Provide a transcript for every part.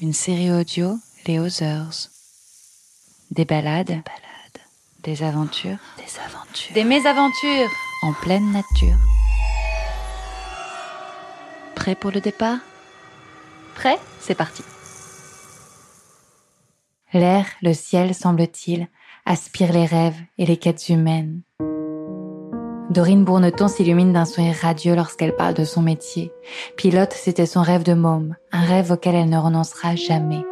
une série audio Les Others. Des balades, des aventures, Des aventures. des mésaventures en pleine nature. Prêt pour le départ? Prêt? C'est parti. L'air, le ciel, semble-t-il, aspire les rêves et les quêtes humaines. Dorine Bourneton s'illumine d'un sourire radieux lorsqu'elle parle de son métier. Pilote, c'était son rêve de môme, un rêve auquel elle ne renoncera jamais.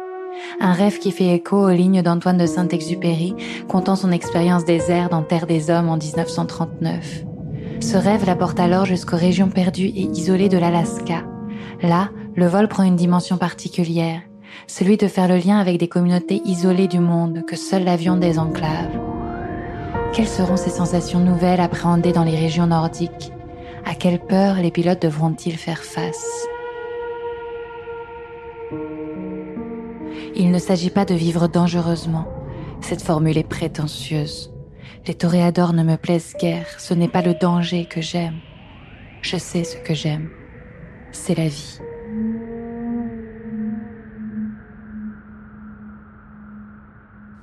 Un rêve qui fait écho aux lignes d'Antoine de Saint-Exupéry, contant son expérience des airs dans Terre des Hommes en 1939. Ce rêve la porte alors jusqu'aux régions perdues et isolées de l'Alaska. Là, le vol prend une dimension particulière, celui de faire le lien avec des communautés isolées du monde que seul l'avion désenclave. Quelles seront ces sensations nouvelles appréhendées dans les régions nordiques? À quelle peur les pilotes devront-ils faire face? Il ne s'agit pas de vivre dangereusement. Cette formule est prétentieuse. Les toréadors ne me plaisent guère, ce n'est pas le danger que j'aime. Je sais ce que j'aime. C'est la vie.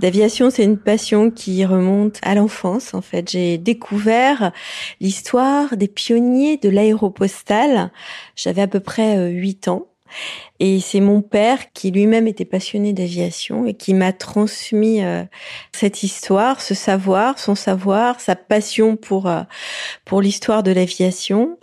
D'aviation, c'est une passion qui remonte à l'enfance. En fait, j'ai découvert l'histoire des pionniers de l'aéropostale. J'avais à peu près 8 ans. Et c'est mon père qui lui-même était passionné d'aviation et qui m'a transmis euh, cette histoire, ce savoir, son savoir, sa passion pour euh, pour l'histoire de l'aviation.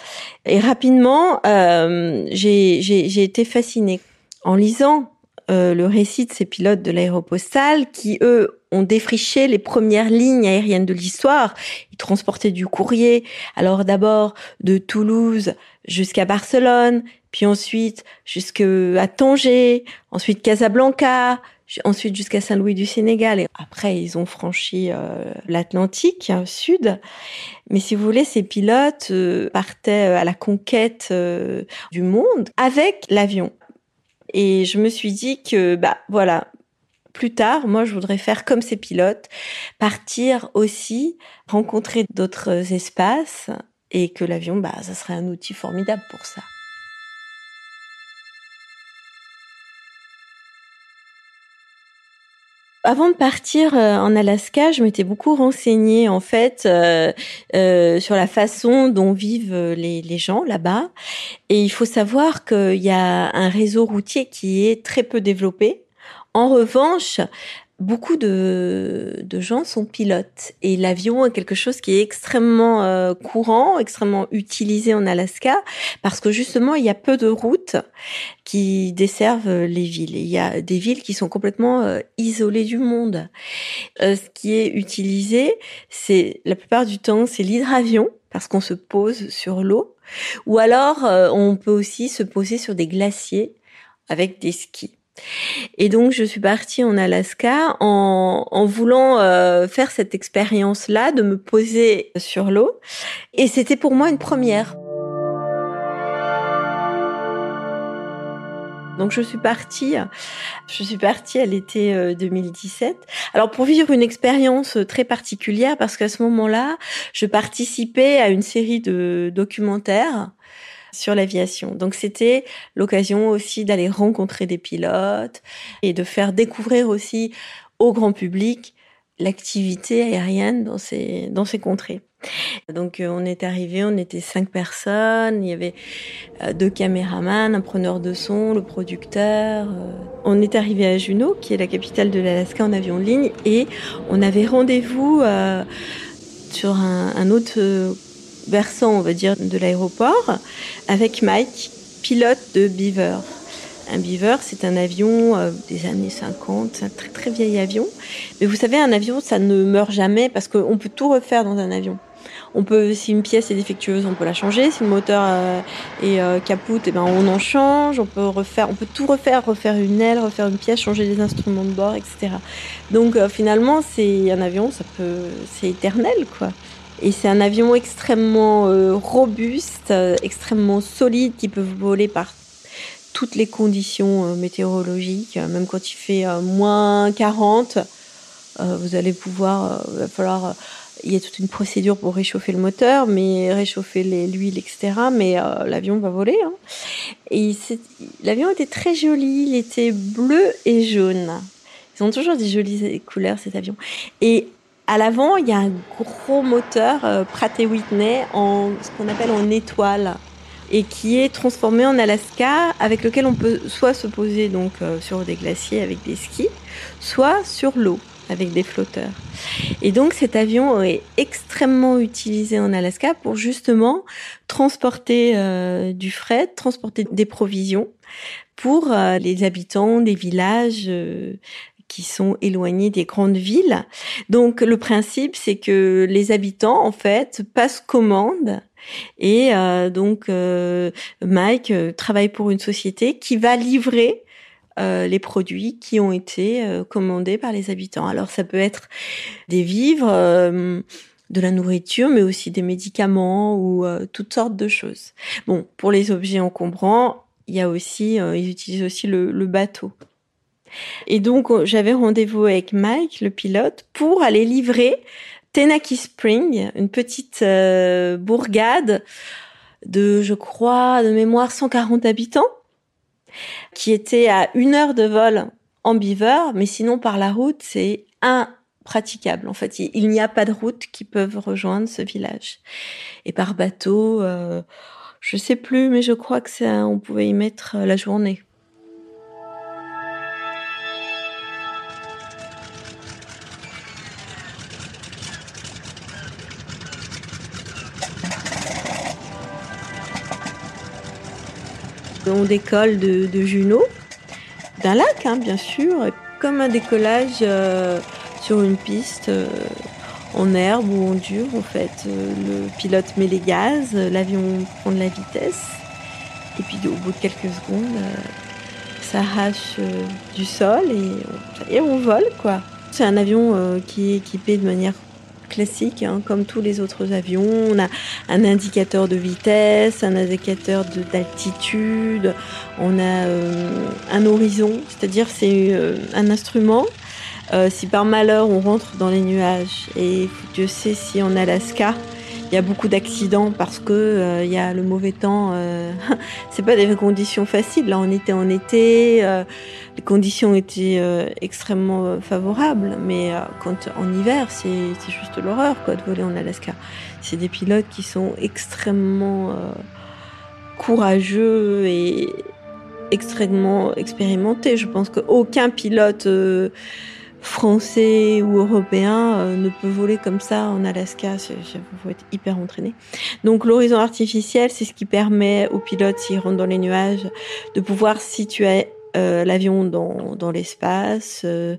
Et rapidement, euh, j'ai j'ai été fascinée en lisant euh, le récit de ces pilotes de l'aéropostale qui, eux, ont défriché les premières lignes aériennes de l'histoire. Ils transportaient du courrier, alors d'abord de Toulouse jusqu'à Barcelone, puis ensuite jusqu'à Tanger, ensuite Casablanca, ensuite jusqu'à Saint-Louis du Sénégal. Et après, ils ont franchi euh, l'Atlantique hein, sud. Mais si vous voulez, ces pilotes euh, partaient à la conquête euh, du monde avec l'avion. Et je me suis dit que, bah voilà, plus tard, moi, je voudrais faire comme ces pilotes, partir aussi, rencontrer d'autres espaces, et que l'avion, bah, ça serait un outil formidable pour ça. Avant de partir en Alaska, je m'étais beaucoup renseignée en fait euh, euh, sur la façon dont vivent les, les gens là-bas. Et il faut savoir qu'il y a un réseau routier qui est très peu développé. En revanche, beaucoup de, gens sont pilotes et l'avion est quelque chose qui est extrêmement euh, courant, extrêmement utilisé en Alaska parce que justement il y a peu de routes qui desservent les villes. il y a des villes qui sont complètement euh, isolées du monde. Euh, ce qui est utilisé, c'est la plupart du temps c'est l'hydravion parce qu'on se pose sur l'eau ou alors on peut aussi se poser sur des glaciers avec des skis. Et donc je suis partie en Alaska en, en voulant euh, faire cette expérience-là, de me poser sur l'eau. Et c'était pour moi une première. Donc je suis partie, je suis partie à l'été 2017. Alors pour vivre une expérience très particulière parce qu'à ce moment-là, je participais à une série de documentaires sur l'aviation. Donc c'était l'occasion aussi d'aller rencontrer des pilotes et de faire découvrir aussi au grand public l'activité aérienne dans ces dans ces contrées. Donc euh, on est arrivé, on était cinq personnes, il y avait euh, deux caméramans, un preneur de son, le producteur. Euh. On est arrivé à Juneau, qui est la capitale de l'Alaska en avion de ligne, et on avait rendez-vous sur un, un autre versant, on va dire, de l'aéroport, avec Mike, pilote de Beaver. Un Beaver, c'est un avion euh, des années 50, un très très vieil avion. Mais vous savez, un avion, ça ne meurt jamais parce qu'on peut tout refaire dans un avion. On peut, si une pièce est défectueuse, on peut la changer. Si le moteur euh, est euh, capoute, et eh ben on en change. On peut refaire, on peut tout refaire, refaire une aile, refaire une pièce, changer les instruments de bord, etc. Donc finalement, c'est un avion, ça peut, c'est éternel, quoi. Et c'est un avion extrêmement robuste, extrêmement solide, qui peut voler par toutes les conditions météorologiques, même quand il fait moins 40 euh, vous allez pouvoir, il euh, va falloir, euh, il y a toute une procédure pour réchauffer le moteur, mais réchauffer l'huile, etc. Mais l'avion va voler. Hein. Et l'avion était très joli, il était bleu et jaune. Ils ont toujours des jolies couleurs cet avion. Et à l'avant, il y a un gros moteur Pratt Whitney en ce qu'on appelle en étoile et qui est transformé en Alaska, avec lequel on peut soit se poser donc sur des glaciers avec des skis, soit sur l'eau avec des flotteurs. Et donc cet avion est extrêmement utilisé en Alaska pour justement transporter euh, du fret, transporter des provisions pour euh, les habitants des villages euh, qui sont éloignés des grandes villes. Donc le principe, c'est que les habitants, en fait, passent commande et donc Mike travaille pour une société qui va livrer euh, les produits qui ont été euh, commandés par les habitants. Alors ça peut être des vivres, euh, de la nourriture, mais aussi des médicaments ou toutes sortes de choses. Bon, pour les objets encombrants, il y a aussi, ils utilisent aussi le bateau. Et donc j'avais rendez-vous avec Mike, le pilote, pour aller livrer Tenaki Spring, une petite bourgade de, je crois, de mémoire 140 habitants qui était à une heure de vol en beaver, mais sinon par la route, c'est impraticable. En fait, il, n'y a pas de route qui peuvent rejoindre ce village. Et par bateau, euh, je sais plus, mais je crois que ça, on pouvait y mettre la journée. Décolle de, Juno, d'un lac, hein, bien sûr, comme un décollage euh, sur une piste euh, en herbe ou en dur. En fait, euh, le pilote met les gaz, l'avion prend de la vitesse, et puis au bout de quelques secondes, ça arrache du sol et, et on vole, quoi. C'est un avion qui est équipé de manière classique, hein, comme tous les autres avions. On a un indicateur de vitesse, un indicateur d'altitude, on a euh, un horizon, c'est-à-dire c'est euh, un instrument. Euh, si par malheur on rentre dans les nuages, et Dieu sait si en Alaska, il y a beaucoup d'accidents parce que euh, il y a le mauvais temps. Euh, c'est pas des conditions faciles. Là, on était en été, euh, les conditions étaient extrêmement favorables, mais quand en hiver, c'est juste l'horreur quoi de voler en Alaska. C'est des pilotes qui sont extrêmement courageux et extrêmement expérimentés. Je pense qu'aucun pilote français ou européen euh, ne peut voler comme ça en Alaska. Il faut être hyper entraîné. Donc l'horizon artificiel, c'est ce qui permet aux pilotes, s'ils rentrent dans les nuages, de pouvoir situer euh, l'avion dans, dans l'espace, euh,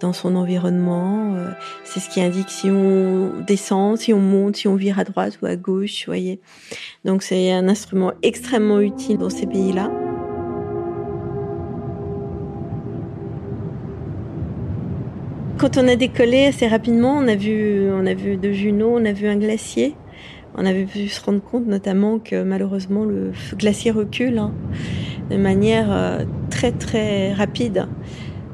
dans son environnement. c'est ce qui indique si on descend, si on monte, si on vire à droite ou à gauche, voyez. Donc c'est un instrument extrêmement utile dans ces pays-là. Quand on a décollé assez rapidement, on a vu, on a Juno, on a vu un glacier. On avait pu se rendre compte notamment que malheureusement le glacier recule hein, de manière euh, très très rapide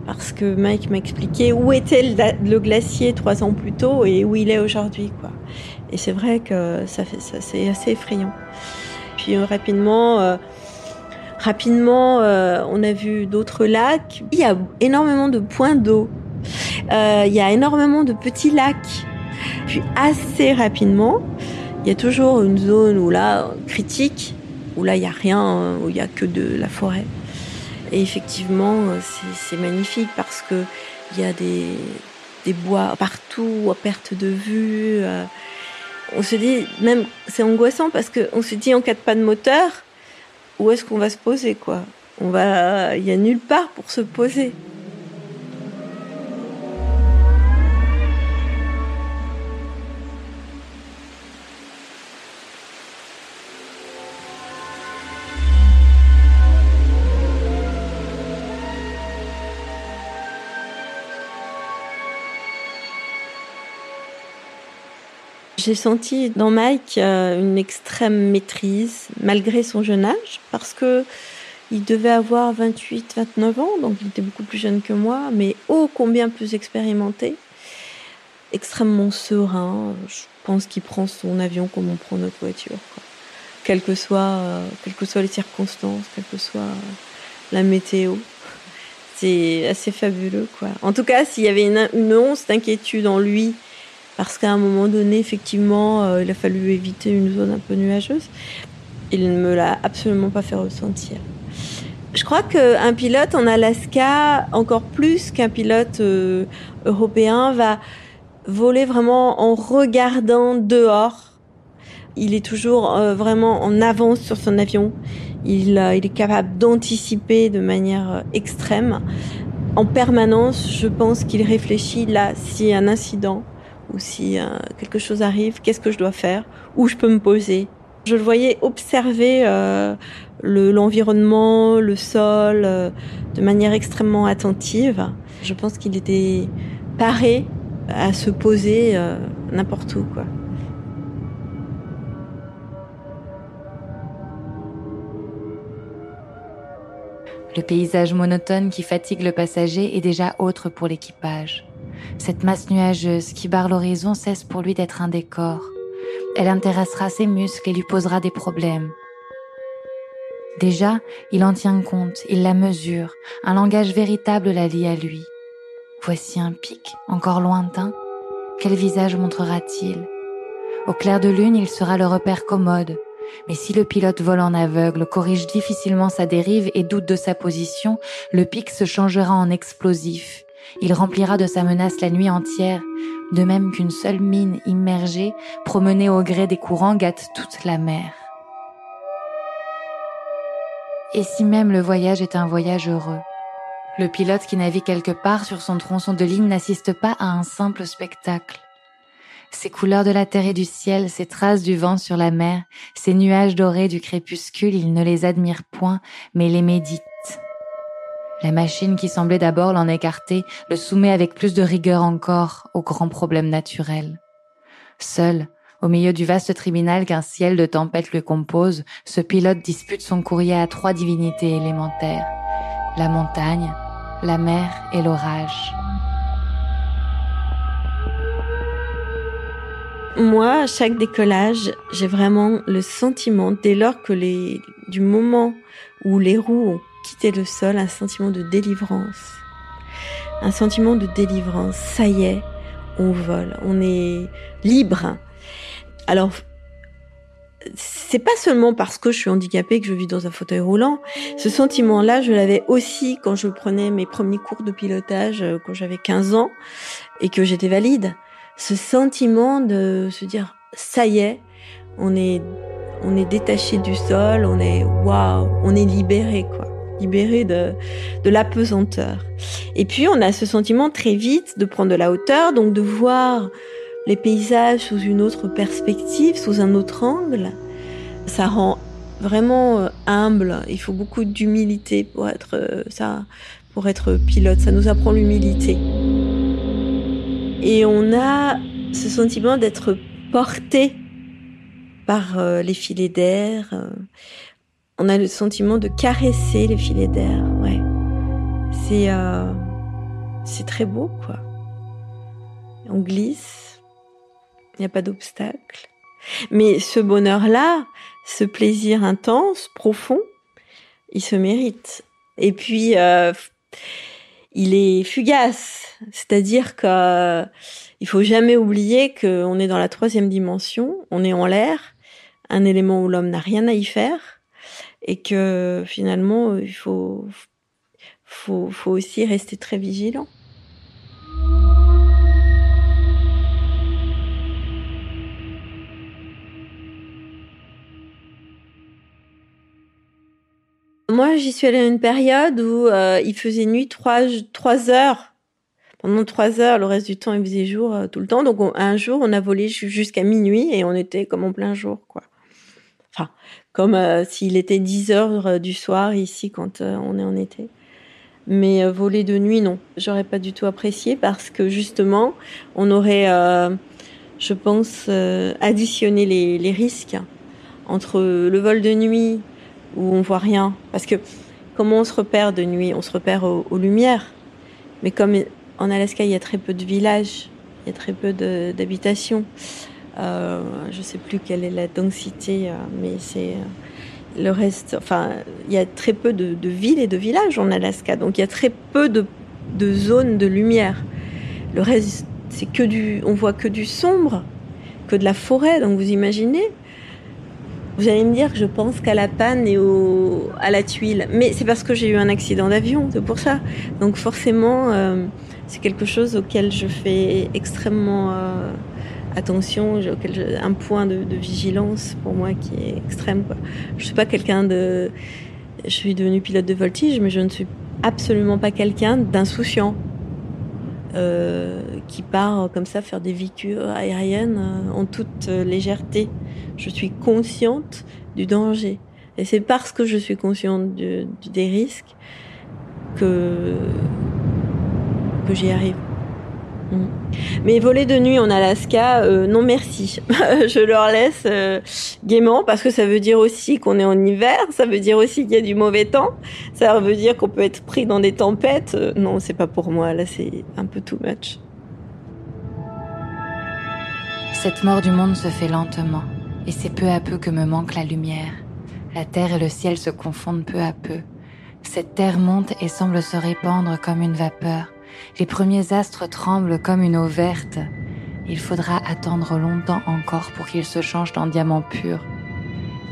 parce que Mike m'a expliqué où était le, glacier trois ans plus tôt et où il est aujourd'hui. Et c'est vrai que ça fait c'est assez effrayant. Puis euh, rapidement euh, rapidement on a vu d'autres lacs. Il y a énormément de points d'eau il y a énormément de petits lacs. Puis assez rapidement, il y a toujours une zone où là, critique, où là, il n'y a rien, où il n'y a que de la forêt. Et effectivement, c'est magnifique parce que il y a des, bois partout, à perte de vue. Euh. On se dit, même, c'est angoissant parce qu'on se dit, en cas de pas de moteur, où est-ce qu'on va se poser, quoi? On va, il y a nulle part pour se poser. J'ai senti dans Mike euh, une extrême maîtrise, malgré son jeune âge, parce que il devait avoir 28, 29 ans, donc il était beaucoup plus jeune que moi, mais ô combien plus expérimenté, extrêmement serein. Je pense qu'il prend son avion comme on prend notre voiture, quoi. Quelles, que soient, euh, quelles que soient les circonstances, quelle que soit la météo. C'est assez fabuleux, quoi. En tout cas, s'il y avait une, une once d'inquiétude en lui, parce qu'à un moment donné, effectivement, euh, il a fallu éviter une zone un peu nuageuse, il ne me l'a absolument pas fait ressentir. Je crois qu'un pilote en Alaska, encore plus qu'un pilote euh, européen, va voler vraiment en regardant dehors. Il est toujours euh, vraiment en avance sur son avion. Il, il est capable d'anticiper de manière extrême. En permanence, je pense qu'il réfléchit là, si un incident ou si quelque chose arrive, qu'est-ce que je dois faire, où je peux me poser. Je le voyais observer l'environnement, le, sol, euh, de manière extrêmement attentive. Je pense qu'il était paré à se poser euh, n'importe où, quoi. Le paysage monotone qui fatigue le passager est déjà autre pour l'équipage. Cette masse nuageuse qui barre l'horizon cesse pour lui d'être un décor. Elle intéressera ses muscles et lui posera des problèmes. Déjà, il en tient compte, il la mesure, un langage véritable la lie à lui. Voici un pic, encore lointain. Quel visage montrera-t-il? Au clair de lune, il sera le repère commode. Mais si le pilote vole en aveugle, corrige difficilement sa dérive et doute de sa position, le pic se changera en explosif. Il remplira de sa menace la nuit entière, de même qu'une seule mine immergée, promenée au gré des courants, gâte toute la mer. Et si même le voyage est un voyage heureux? Le pilote qui navigue quelque part sur son tronçon de ligne n'assiste pas à un simple spectacle. Ces couleurs de la terre et du ciel, ces traces du vent sur la mer, ces nuages dorés du crépuscule, il ne les admire point, mais les médite. La machine qui semblait d'abord l'en écarter le soumet avec plus de rigueur encore aux grands problèmes naturels. Seul, au milieu du vaste tribunal qu'un ciel de tempête lui compose, ce pilote dispute son courrier à trois divinités élémentaires. La montagne, la mer et l'orage. Moi, à chaque décollage, j'ai vraiment le sentiment, dès lors que les, du moment où les roues quitté le sol, un sentiment de délivrance. Un sentiment de délivrance. Ça y est, on vole, on est libre. Alors, c'est pas seulement parce que je suis handicapée que je vis dans un fauteuil roulant. Ce sentiment-là, je l'avais aussi quand je prenais mes premiers cours de pilotage euh, quand j'avais 15 ans et que j'étais valide. Ce sentiment de se dire, ça y est, on est, on est détaché du sol, on est, waouh, on est libéré, quoi. Libéré de, de l'apesanteur. Et puis, on a ce sentiment très vite de prendre de la hauteur, donc de voir les paysages sous une autre perspective, sous un autre angle. Ça rend vraiment euh, humble. Il faut beaucoup d'humilité pour être euh, ça, pour être pilote. Ça nous apprend l'humilité. Et on a ce sentiment d'être porté par euh, les filets d'air. On a le sentiment de caresser les filets d'air. Ouais, c'est c'est très beau quoi. On glisse il n'y a pas d'obstacle. Mais ce bonheur-là, ce plaisir intense, profond, il se mérite. Et puis, euh, il est fugace. C'est-à-dire qu'il euh, il faut jamais oublier qu'on est dans la troisième dimension, on est en l'air, un élément où l'homme n'a rien à y faire, et que finalement, il faut, faut, faut aussi rester très vigilant. Moi, j'y suis allée à une période où euh, il faisait nuit trois, trois heures. Pendant trois heures, le reste du temps, il faisait jour euh, tout le temps. Donc, un jour, on a volé jusqu'à minuit et on était comme en plein jour, quoi. Enfin, comme euh, s'il était 10 heures du soir ici quand on est en été. Mais voler de nuit, non. J'aurais pas du tout apprécié parce que justement, on aurait je pense, euh, additionner les, risques entre le vol de nuit où on voit rien. Parce que comment on se repère de nuit? On se repère aux, lumières. Mais comme en Alaska, il y a très peu de villages, il y a très peu d'habitations. Euh, je ne sais plus quelle est la densité, euh, mais c'est le reste. Enfin, il y a très peu de, villes et de villages en Alaska, donc il y a très peu de, zones de lumière. Le reste c'est que du, on voit que du sombre, que de la forêt. Donc vous imaginez? Vous allez me dire que je pense qu'à la panne et au, à la tuile, mais c'est parce que j'ai eu un accident d'avion, c'est pour ça. Donc forcément, euh, c'est quelque chose auquel je fais extrêmement euh, attention, un point de, vigilance pour moi qui est extrême. Quoi. Je suis pas quelqu'un de, je suis devenue pilote de voltige, mais je ne suis absolument pas quelqu'un d'insouciant. Euh, qui part comme ça faire des véhicules aériennes euh, en toute euh, légèreté. Je suis consciente du danger. Et c'est parce que je suis consciente des risques que, que j'y arrive. Mm. Mais voler de nuit en Alaska, euh, non merci. je leur laisse euh, gaiement parce que ça veut dire aussi qu'on est en hiver, ça veut dire aussi qu'il y a du mauvais temps, ça veut dire qu'on peut être pris dans des tempêtes. Euh, non, c'est pas pour moi, là c'est un peu too much. Cette mort du monde se fait lentement et c'est peu à peu que me manque la lumière. La terre et le ciel se confondent peu à peu. Cette terre monte et semble se répandre comme une vapeur les premiers astres tremblent comme une eau verte. Il faudra attendre longtemps encore pour qu'ils se changent en diamants purs.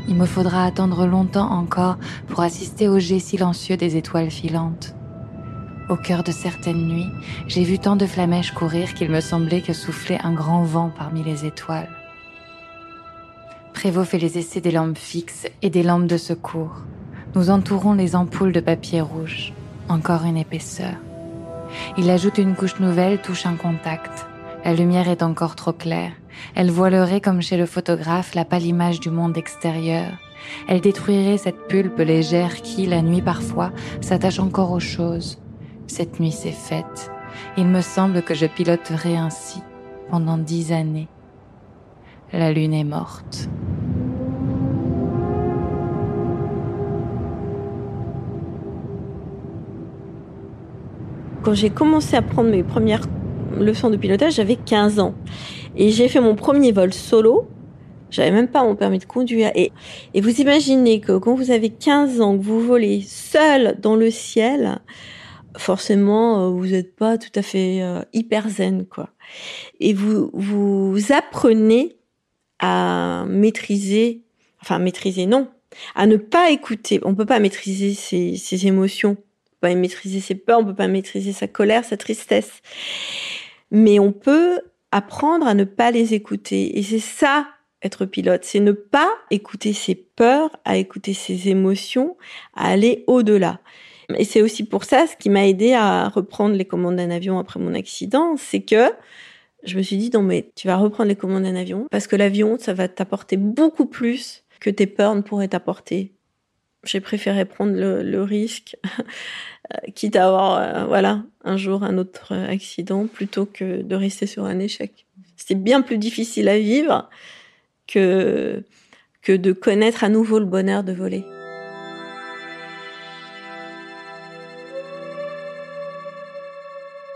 Il me faudra attendre longtemps encore pour assister au jet silencieux des étoiles filantes. Au cœur de certaines nuits, j'ai vu tant de flamèches courir qu'il me semblait que soufflait un grand vent parmi les étoiles. Prévost fait les essais des lampes fixes et des lampes de secours. Nous entourons les ampoules de papier rouge. Encore une épaisseur. Il ajoute une couche nouvelle, touche un contact. La lumière est encore trop claire. Elle voilerait comme chez le photographe la pâle image du monde extérieur. Elle détruirait cette pulpe légère qui, la nuit parfois, s'attache encore aux choses. Cette nuit s'est faite. Il me semble que je piloterai ainsi pendant dix années. La lune est morte. Quand j'ai commencé à prendre mes premières leçons de pilotage, j'avais 15 ans. Et j'ai fait mon premier vol solo. J'avais même pas mon permis de conduire. Et, et vous imaginez que quand vous avez 15 ans, que vous volez seul dans le ciel, forcément, euh, vous n'êtes pas tout à fait euh, hyper zen, quoi. Et vous, vous apprenez à maîtriser, enfin, maîtriser, non, à ne pas écouter. On peut pas maîtriser ses, ses émotions pas maîtriser ses peurs, on peut pas maîtriser sa colère, sa tristesse. Mais on peut apprendre à ne pas les écouter. Et c'est ça, être pilote. C'est ne pas écouter ses peurs, à écouter ses émotions, à aller au-delà. Et c'est aussi pour ça, ce qui m'a aidé à reprendre les commandes d'un avion après mon accident, c'est que je me suis dit, non, mais tu vas reprendre les commandes d'un avion parce que l'avion, ça va t'apporter beaucoup plus que tes peurs ne pourraient t'apporter. J'ai préféré prendre le risque Euh, quitte à avoir euh, voilà un jour un autre accident plutôt que de rester sur un échec. C'était bien plus difficile à vivre que que de connaître à nouveau le bonheur de voler.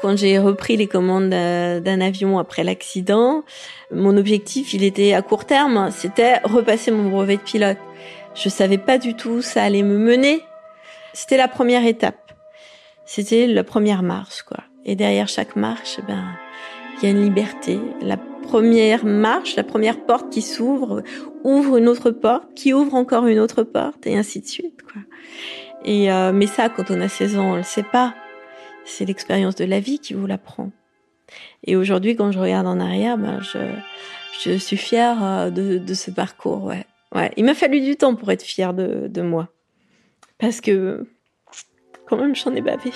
Quand j'ai repris les commandes d'un avion après l'accident, mon objectif, il était à court terme, c'était repasser mon brevet de pilote. Je savais pas du tout où ça allait me mener. C'était la première étape c'était la première marche, quoi. Et derrière chaque marche, eh ben, il y a une liberté. La première marche, la première porte qui s'ouvre, ouvre une autre porte, qui ouvre encore une autre porte, et ainsi de suite, quoi. Et euh, mais ça, quand on a 16 ans, on le sait pas. C'est l'expérience de la vie qui vous l'apprend. Et aujourd'hui, quand je regarde en arrière, ben, je, je suis fière euh, de, de ce parcours. Ouais, ouais. Il m'a fallu du temps pour être fière de, de moi, parce que quand même, j'en ai bavé.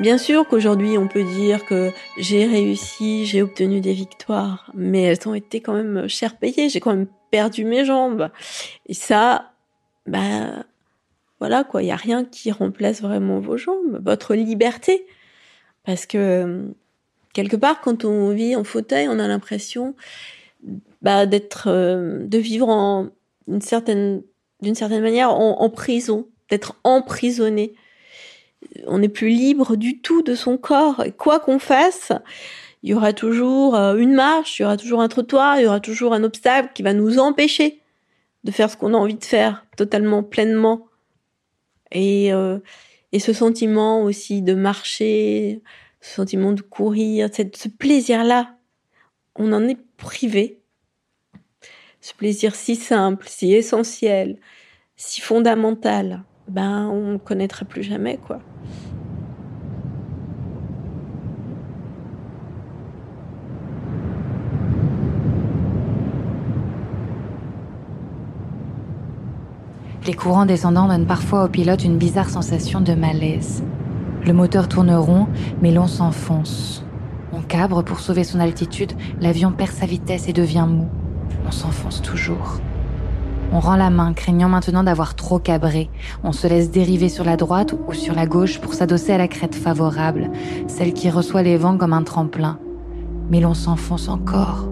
Bien sûr qu'aujourd'hui, on peut dire que j'ai réussi, j'ai obtenu des victoires, mais elles ont été quand même cher payées. J'ai quand même perdu mes jambes. Et ça, bah, voilà quoi, il y a rien qui remplace vraiment vos jambes, votre liberté. Parce que quelque part, quand on vit en fauteuil, on a l'impression bah, d'être, euh, de vivre en d'une certaine manière en, prison, d'être emprisonné. On n'est plus libre du tout de son corps. Quoi qu'on fasse, il y aura toujours euh, une marche, il y aura toujours un trottoir, il y aura toujours un obstacle qui va nous empêcher de faire ce qu'on a envie de faire totalement, pleinement. Et, euh, et ce sentiment aussi de marcher, ce sentiment de courir, cette, ce plaisir-là, on en est privé. Ce plaisir si simple, si essentiel, si fondamental, ben on ne connaîtra plus jamais quoi. Les courants descendants donnent parfois au pilote une bizarre sensation de malaise. Le moteur tourne rond, mais l'on s'enfonce. On cabre pour sauver son altitude, l'avion perd sa vitesse et devient mou. On s'enfonce toujours. On rend la main, craignant maintenant d'avoir trop cabré. On se laisse dériver sur la droite ou sur la gauche pour s'adosser à la crête favorable, celle qui reçoit les vents comme un tremplin. Mais l'on s'enfonce encore.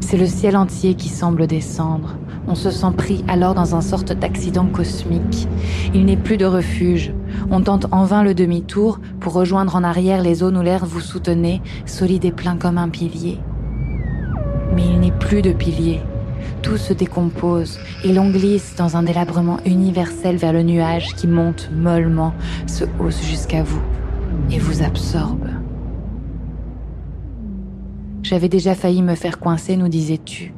C'est le ciel entier qui semble descendre. On se sent pris alors dans un sorte d'accident cosmique. Il n'est plus de refuge. On tente en vain le demi-tour pour rejoindre en arrière les zones où l'air vous soutenait, solide et plein comme un pilier. Mais il n'est plus de pilier. Tout se décompose et l'on glisse dans un délabrement universel vers le nuage qui monte mollement, se hausse jusqu'à vous et vous absorbe. J'avais déjà failli me faire coincer, nous disais-tu.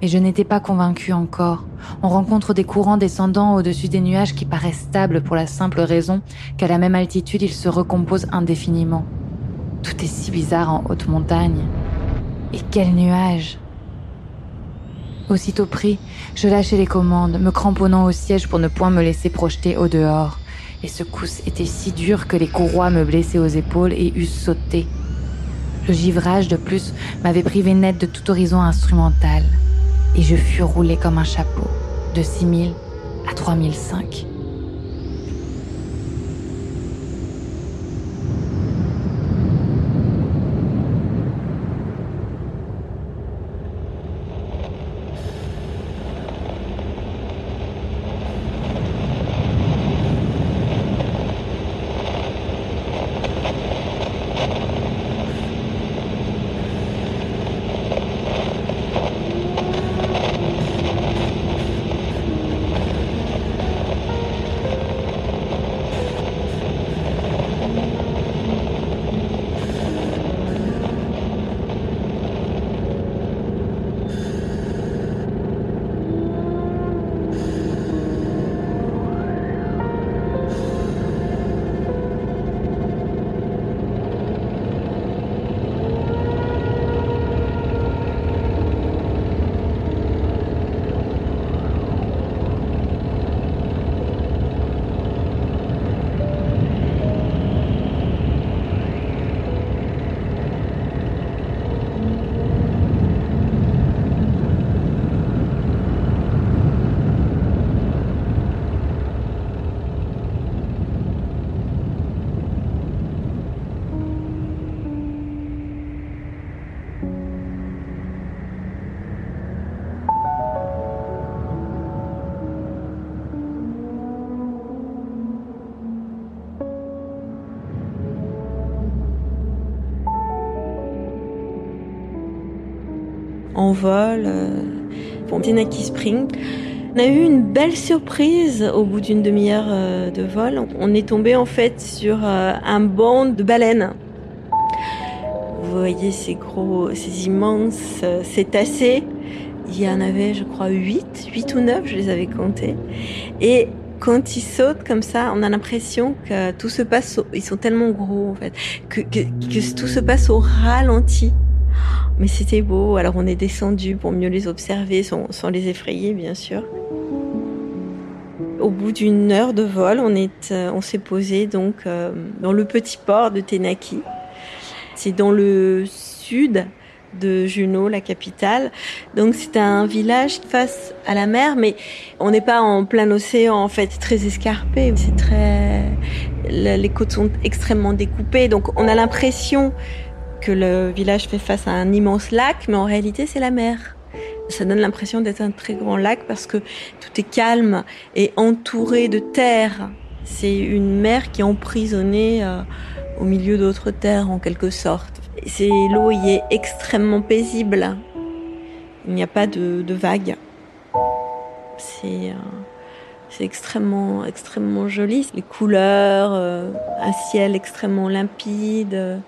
Mais je n'étais pas convaincue encore. On rencontre des courants descendant au-dessus des nuages qui paraissent stables pour la simple raison qu'à la même altitude ils se recomposent indéfiniment. Tout est si bizarre en haute montagne. Et quel nuage Aussitôt pris, je lâchai les commandes, me cramponnant au siège pour ne point me laisser projeter au dehors. Les secousses étaient si dures que les courroies me blessaient aux épaules et eussent sauté. Le givrage, de plus, m'avait privé net de tout horizon instrumental et je fus roulé comme un chapeau de 6000 à 3005. Vol euh, Spring. On a eu une belle surprise au bout d'une demi-heure euh, de vol. On est tombé en fait sur euh, un banc de baleines. Vous voyez ces gros, ces immenses cétacés. Il y en avait, je crois, 8, 8 ou 9, je les avais comptés. Et quand ils sautent comme ça, on a l'impression que tout se passe, ils sont tellement gros en fait, que tout se passe au ralenti. Mais c'était beau, alors on est descendu pour mieux les observer sans, les effrayer bien sûr. Au bout d'une heure de vol, on euh, s'est posé donc euh, dans le petit port de Tenaki. C'est dans le sud de Juneau, la capitale. Donc c'est un village face à la mer, mais on n'est pas en plein océan en fait, très escarpé. C'est très, les côtes sont extrêmement découpées, donc on a l'impression que le village fait face à un immense lac, mais en réalité c'est la mer. Ça donne l'impression d'être un très grand lac parce que tout est calme et entouré de terre. C'est une mer qui est emprisonnée euh, au milieu d'autres terres en quelque sorte. C'est l'eau y est extrêmement paisible. Il n'y a pas de, vagues. C'est euh, extrêmement extrêmement joli. Les couleurs, euh, un ciel extrêmement limpide.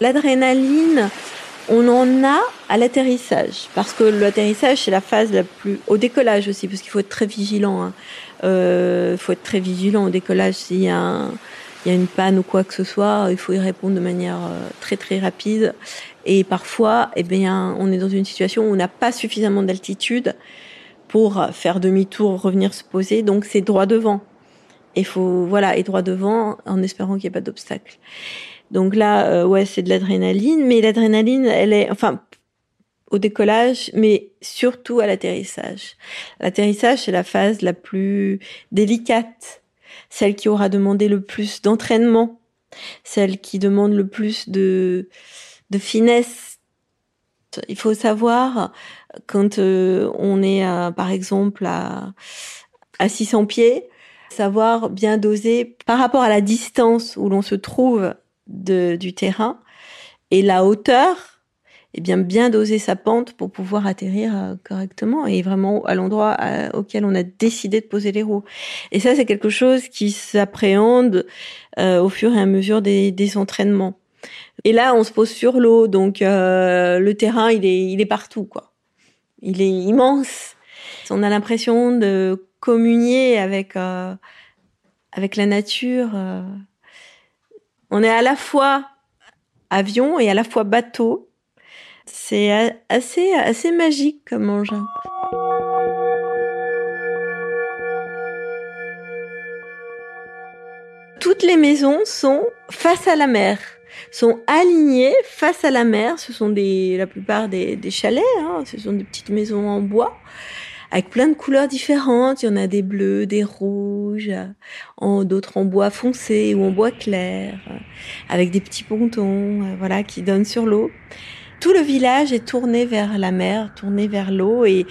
L'adrénaline, on en a à l'atterrissage, parce que l'atterrissage c'est la phase la plus au décollage aussi, parce qu'il faut être très vigilant. Il hein. euh, faut être très vigilant au décollage s'il y a y a une panne ou quoi que ce soit, il faut y répondre de manière euh, très très rapide. Et parfois, eh bien, on est dans une situation où on n'a pas suffisamment d'altitude pour faire demi-tour, revenir se poser. Donc c'est droit devant. Il faut voilà, et droit devant en espérant qu'il n'y ait pas d'obstacle. Donc là, euh, ouais, c'est de l'adrénaline, mais l'adrénaline, elle est, enfin, au décollage, mais surtout à l'atterrissage. L'atterrissage, c'est la phase la plus délicate, celle qui aura demandé le plus d'entraînement, celle qui demande le plus de, de finesse. Il faut savoir quand euh, on est, par exemple, à, à 600 pieds, savoir bien doser par rapport à la distance où l'on se trouve de, du terrain et la hauteur, eh bien bien doser sa pente pour pouvoir atterrir euh, correctement et vraiment à l'endroit euh, auquel on a décidé de poser les roues. Et ça, c'est quelque chose qui s'appréhende euh, au fur et à mesure des, des entraînements. Et là, on se pose sur l'eau, donc le terrain, il est, il est partout, quoi. Il est immense. On a l'impression de communier avec avec la nature on est à la fois avion et à la fois bateau. C'est assez, assez magique comme engin. Toutes les maisons sont face à la mer, sont alignées face à la mer. Ce sont des, la plupart des, chalets, hein. ce sont des petites maisons en bois avec plein de couleurs différentes. Il y en a des bleus, des rouges, en d'autres en bois foncé ou en bois clair, avec des petits pontons, euh, voilà, qui donnent sur l'eau. Tout le village est tourné vers la mer, tourné vers l'eau et,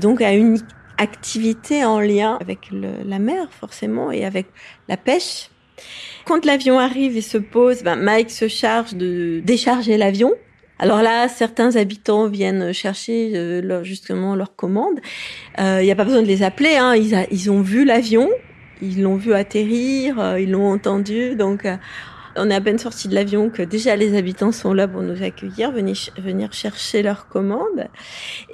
donc a une activité en lien avec la mer forcément et avec la pêche. Quand l'avion arrive et se pose, ben Mike se charge de décharger l'avion alors là, certains habitants viennent chercher euh, justement leur commande. Il euh, n'y a pas besoin de les appeler. Hein. Ils, ont vu l'avion, ils l'ont vu atterrir, euh, ils l'ont entendu. Donc on est à peine sorti de l'avion que déjà les habitants sont là pour nous accueillir, venir, venir chercher leur commande.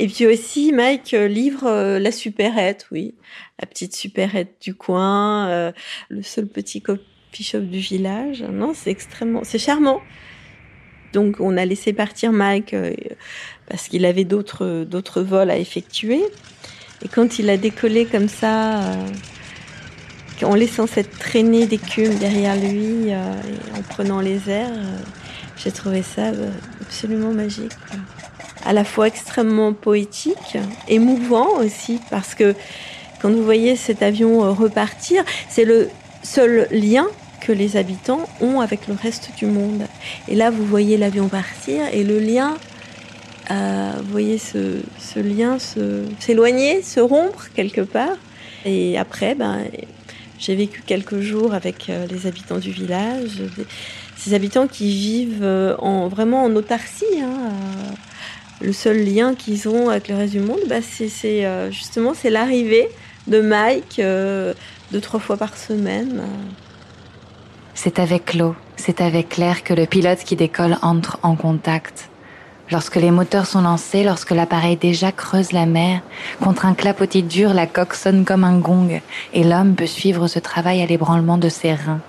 Et puis aussi, Mike livre la supérette, oui, la petite supérette du coin, le seul petit coffee shop du village. Non, c'est extrêmement, c'est charmant. Donc on a laissé partir Mike euh, parce qu'il avait d'autres d'autres vols à effectuer. Et quand il a décollé comme ça, euh, en laissant cette traînée d'écume derrière lui, euh, en prenant les airs, j'ai trouvé ça absolument magique. À la fois extrêmement poétique, émouvant aussi, parce que quand vous voyez cet avion repartir, c'est le seul lien que les habitants ont avec le reste du monde. Et là, vous voyez l'avion partir et le lien, euh, vous voyez ce, lien s'éloigner, se, rompre quelque part. Et après, ben, j'ai vécu quelques jours avec euh, les habitants du village, ces habitants qui vivent euh, en, vraiment en autarcie. Hein, le seul lien qu'ils ont avec le reste du monde, ben, c'est justement c'est l'arrivée de Mike deux trois fois par semaine. C'est avec l'eau, c'est avec l'air que le pilote qui décolle entre en contact. Lorsque les moteurs sont lancés, lorsque l'appareil déjà creuse la mer, contre un clapotis dur, la coque sonne comme un gong, et l'homme peut suivre ce travail à l'ébranlement de ses reins.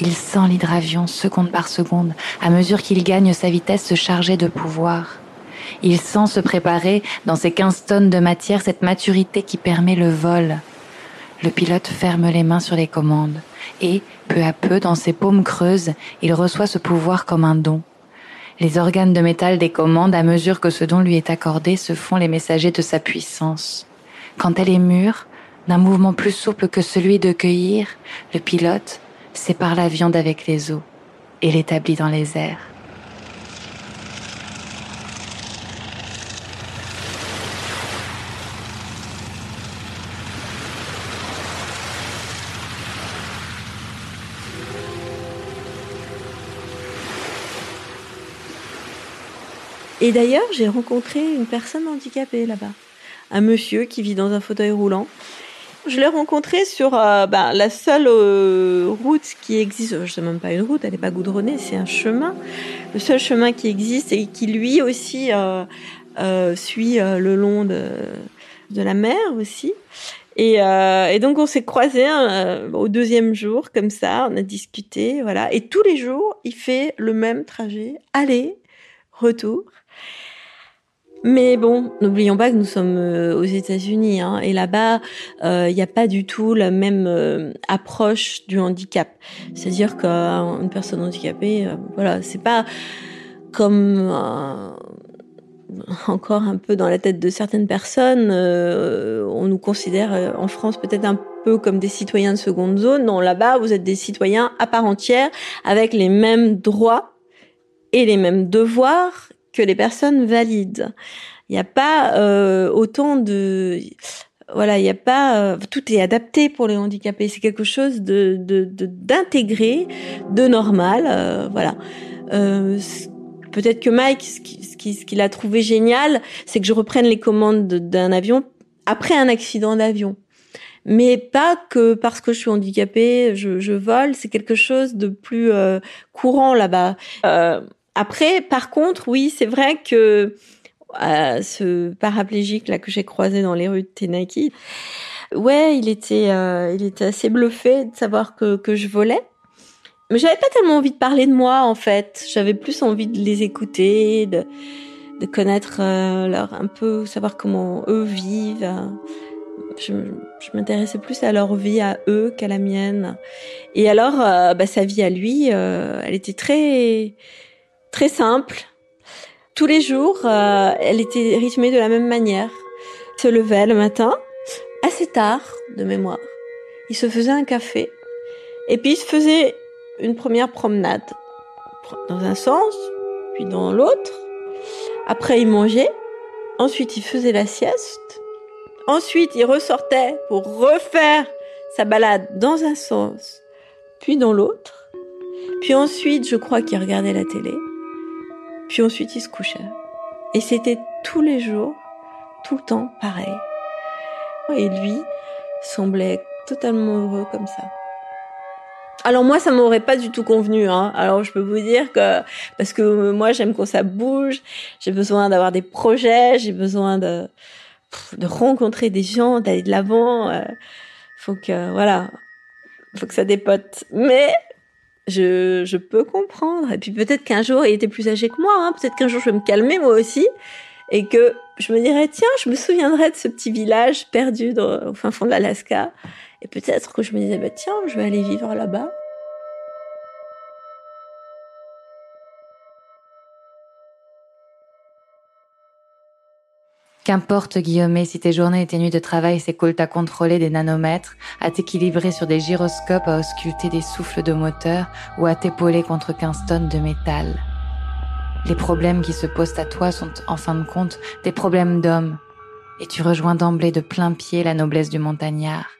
Il sent l'hydravion seconde par seconde, à mesure qu'il gagne sa vitesse se charger de pouvoir. Il sent se préparer, dans ses 15 tonnes de matière, cette maturité qui permet le vol. Le pilote ferme les mains sur les commandes, et, peu à peu, dans ses paumes creuses, il reçoit ce pouvoir comme un don. Les organes de métal des commandes, à mesure que ce don lui est accordé, se font les messagers de sa puissance. Quand elle est mûre, d'un mouvement plus souple que celui de cueillir, le pilote sépare la viande avec les os et l'établit dans les airs. Et d'ailleurs, j'ai rencontré une personne handicapée là-bas. Un monsieur qui vit dans un fauteuil roulant. Je l'ai rencontré sur euh, bah, la seule euh, route qui existe. Je sais même pas une route, elle n'est pas goudronnée, c'est un chemin. Le seul chemin qui existe et qui lui aussi euh, suit le long de, de, la mer aussi. Et, et donc on s'est croisés au deuxième jour comme ça, on a discuté, voilà. Et tous les jours, il fait le même trajet, aller, retour. Mais bon, n'oublions pas que nous sommes euh, aux États-Unis hein, et là-bas, il euh, n'y a pas du tout la même euh, approche du handicap. C'est-à-dire qu'une personne handicapée, voilà, c'est pas comme encore un peu dans la tête de certaines personnes, on nous considère en France peut-être un peu comme des citoyens de seconde zone. Non, là-bas, vous êtes des citoyens à part entière avec les mêmes droits et les mêmes devoirs que les personnes valides. Il n'y a pas euh, autant de voilà, il n'y a pas euh, tout est adapté pour les handicapés. C'est quelque chose de d'intégré, de, normal. Euh, voilà. Peut-être que Mike, ce qu'il ce a trouvé génial, c'est que je reprenne les commandes d'un avion après un accident d'avion. Mais pas que parce que je suis handicapée, je, je vole. C'est quelque chose de plus courant là-bas. Après, par contre, oui, c'est vrai que euh, ce paraplégique là que j'ai croisé dans les rues de Tenaki, ouais, il était, euh, il était assez bluffé de savoir que, que je volais. Mais j'avais pas tellement envie de parler de moi en fait. J'avais plus envie de les écouter, de, de connaître euh, leur un peu, savoir comment eux vivent. Je, je m'intéressais plus à leur vie à eux qu'à la mienne. Et alors, euh, bah, sa vie à lui, elle était très très simple. Tous les jours, euh, elle était rythmée de la même manière. Il se levait le matin, assez tard de mémoire. Il se faisait un café. Et puis il se faisait une première promenade. Dans un sens, puis dans l'autre. Après il mangeait. Ensuite il faisait la sieste. Ensuite il ressortait pour refaire sa balade dans un sens, puis dans l'autre. Puis ensuite je crois qu'il regardait la télé. Puis ensuite, il se couchait. Et c'était tous les jours, tout le temps pareil. Et lui semblait totalement heureux comme ça. Alors moi, ça m'aurait pas du tout convenu. Hein. Alors je peux vous dire que parce que moi, j'aime quand ça bouge. J'ai besoin d'avoir des projets. J'ai besoin de de rencontrer des gens, d'aller de l'avant. Euh, faut que voilà, faut que ça dépote. Mais je, je peux comprendre. Et puis peut-être qu'un jour, il était plus âgé que moi. Hein. Peut-être qu'un jour, je vais me calmer moi aussi. Et que je me dirais, tiens, je me souviendrai de ce petit village perdu au fin fond de l'Alaska. Et peut-être que je me disais, bah, tiens, je vais aller vivre là-bas. Qu'importe, Guillaume, si tes journées et tes nuits de travail s'écoulent à contrôler des nanomètres, à t'équilibrer sur des gyroscopes, à ausculter des souffles de moteur ou à t'épauler contre 15 tonnes de métal. Les problèmes qui se posent à toi sont, en fin de compte, des problèmes d'hommes. Et tu rejoins d'emblée de plein pied la noblesse du montagnard.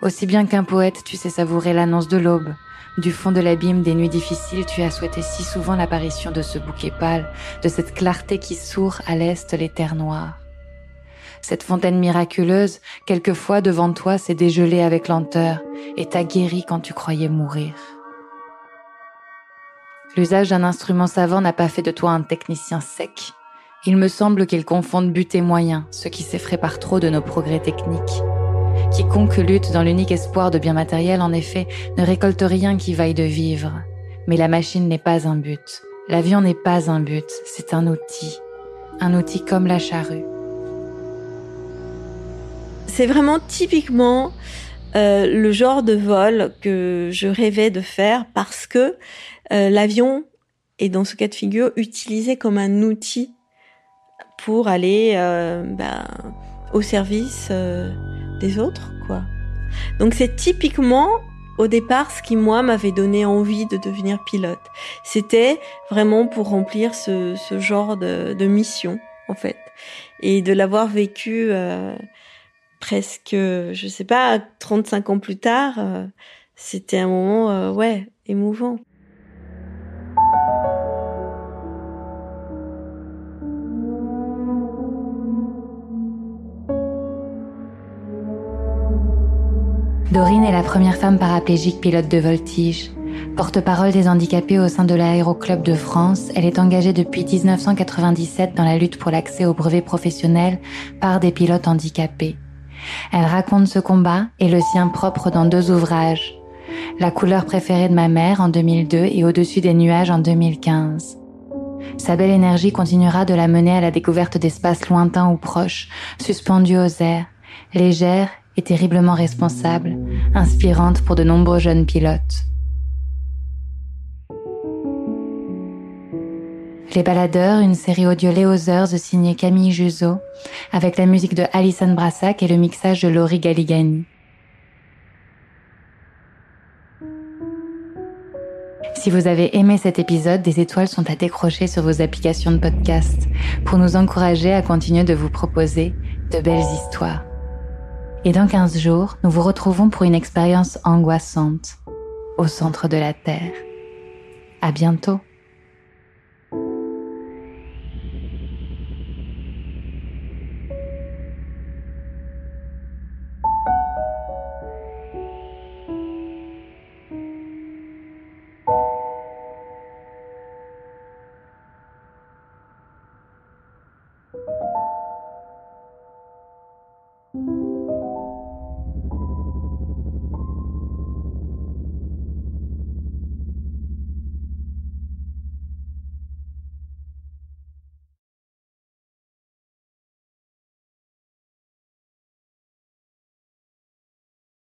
Aussi bien qu'un poète, tu sais savourer l'annonce de l'aube. Du fond de l'abîme des nuits difficiles, tu as souhaité si souvent l'apparition de ce bouquet pâle, de cette clarté qui sourd à l'est les terres noires. Cette fontaine miraculeuse, quelquefois devant toi, s'est dégelée avec lenteur et t'a guéri quand tu croyais mourir. L'usage d'un instrument savant n'a pas fait de toi un technicien sec. Il me semble qu'il confonde but et moyen, ce qui s'effraie par trop de nos progrès techniques. Quiconque lutte dans l'unique espoir de bien matériel, en effet, ne récolte rien qui vaille de vivre. Mais la machine n'est pas un but. L'avion n'est pas un but, c'est un outil. Un outil comme la charrue. C'est vraiment typiquement euh, le genre de vol que je rêvais de faire parce que euh, l'avion est dans ce cas de figure utilisé comme un outil pour aller euh, ben, au service des autres, quoi. Donc c'est typiquement au départ ce qui moi m'avait donné envie de devenir pilote. C'était vraiment pour remplir ce, ce genre de, de, mission en fait et de l'avoir vécu euh, presque, je sais pas, 35 ans plus tard, euh, c'était un moment euh, ouais émouvant. Dorine est la première femme paraplégique pilote de voltige. Porte-parole des handicapés au sein de l'Aéroclub de France, elle est engagée depuis 1997 dans la lutte pour l'accès au brevet professionnel par des pilotes handicapés. Elle raconte ce combat et le sien propre dans deux ouvrages. La couleur préférée de ma mère en 2002 et Au-dessus des nuages en 2015. Sa belle énergie continuera de la mener à la découverte d'espaces lointains ou proches, suspendus aux airs, légère et terriblement responsable, inspirante pour de nombreux jeunes pilotes. Les Baladeurs, une série audio Léothers signée Camille Juzo, avec la musique de Alison Brassac et le mixage de Laurie Galigani. Si vous avez aimé cet épisode, des étoiles sont à décrocher sur vos applications de podcast pour nous encourager à continuer de vous proposer de belles histoires. Et dans 15 jours, nous vous retrouvons pour une expérience angoissante au centre de la Terre. À bientôt!